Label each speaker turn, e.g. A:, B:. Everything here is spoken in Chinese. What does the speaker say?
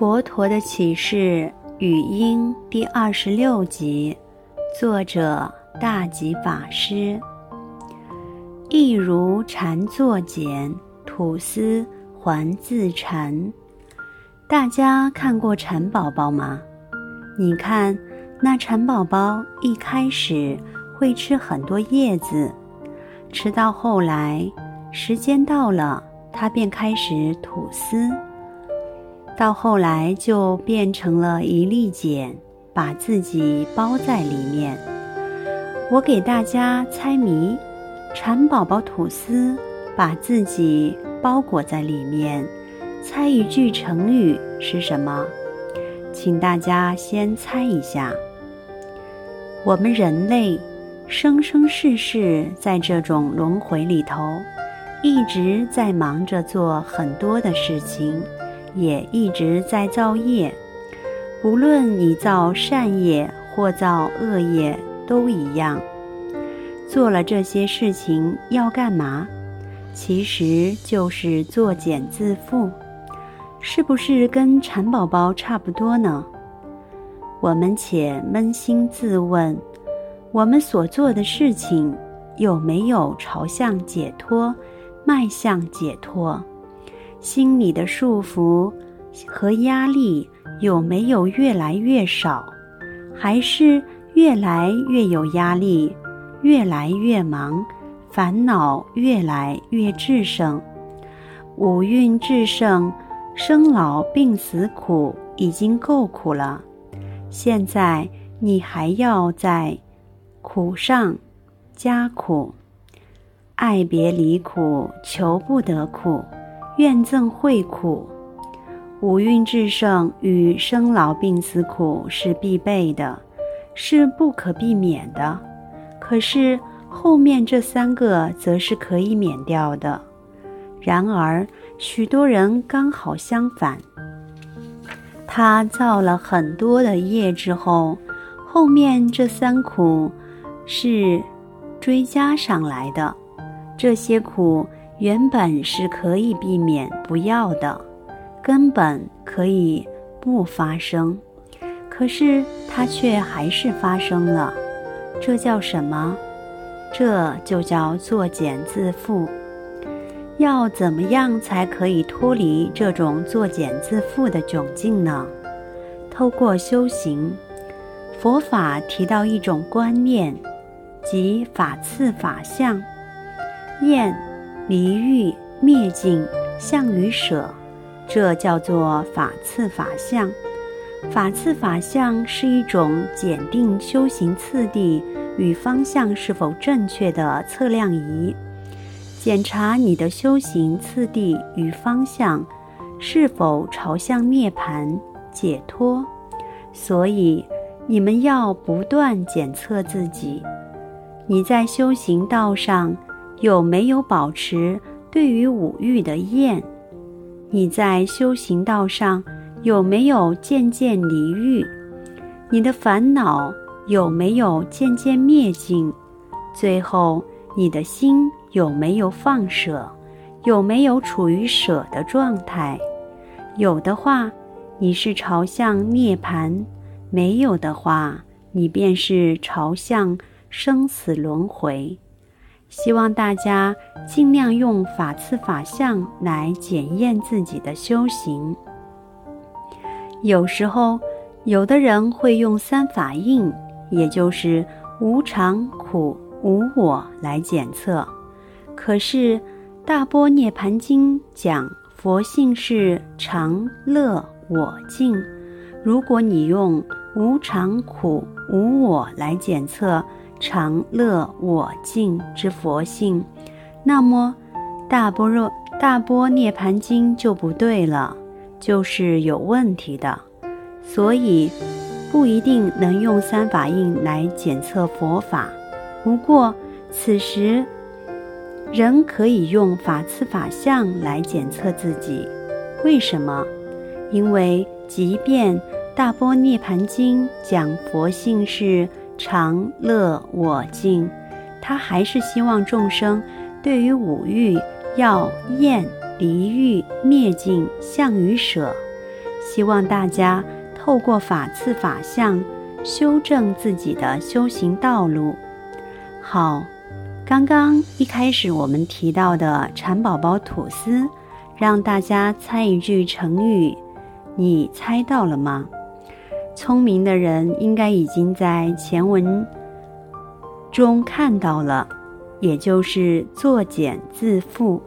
A: 佛陀的启示语音第二十六集，作者大吉法师。亦如禅作茧，吐丝还自禅。大家看过蚕宝宝吗？你看，那蚕宝宝一开始会吃很多叶子，吃到后来，时间到了，它便开始吐丝。到后来就变成了一粒茧，把自己包在里面。我给大家猜谜：蚕宝宝吐丝，把自己包裹在里面。猜一句成语是什么？请大家先猜一下。我们人类生生世世在这种轮回里头，一直在忙着做很多的事情。也一直在造业，不论你造善业或造恶业都一样。做了这些事情要干嘛？其实就是作茧自缚，是不是跟蚕宝宝差不多呢？我们且扪心自问：我们所做的事情有没有朝向解脱，迈向解脱？心里的束缚和压力有没有越来越少，还是越来越有压力，越来越忙，烦恼越来越炽盛？五蕴炽盛，生老病死苦已经够苦了，现在你还要在苦上加苦，爱别离苦，求不得苦。怨憎会苦，五蕴炽盛与生老病死苦是必备的，是不可避免的。可是后面这三个则是可以免掉的。然而许多人刚好相反，他造了很多的业之后，后面这三苦是追加上来的，这些苦。原本是可以避免不要的，根本可以不发生，可是它却还是发生了，这叫什么？这就叫作茧自缚。要怎么样才可以脱离这种作茧自缚的窘境呢？透过修行，佛法提到一种观念，即法次法相，厌。离欲灭尽相与舍，这叫做法次法相。法次法相是一种检定修行次第与方向是否正确的测量仪，检查你的修行次第与方向是否朝向涅槃解脱。所以你们要不断检测自己，你在修行道上。有没有保持对于五欲的厌？你在修行道上有没有渐渐离欲？你的烦恼有没有渐渐灭尽？最后，你的心有没有放舍？有没有处于舍的状态？有的话，你是朝向涅槃；没有的话，你便是朝向生死轮回。希望大家尽量用法次法相来检验自己的修行。有时候，有的人会用三法印，也就是无常、苦、无我来检测。可是《大波涅盘经》讲佛性是常、乐、我、净。如果你用无常、苦、无我来检测，常乐我净之佛性，那么大般若大般涅槃经就不对了，就是有问题的。所以不一定能用三法印来检测佛法。不过此时仍可以用法次法相来检测自己。为什么？因为即便大般涅槃经讲佛性是。常乐我净，他还是希望众生对于五欲要厌离欲灭尽相与舍，希望大家透过法次法相，修正自己的修行道路。好，刚刚一开始我们提到的蚕宝宝吐丝，让大家猜一句成语，你猜到了吗？聪明的人应该已经在前文中看到了，也就是作茧自缚。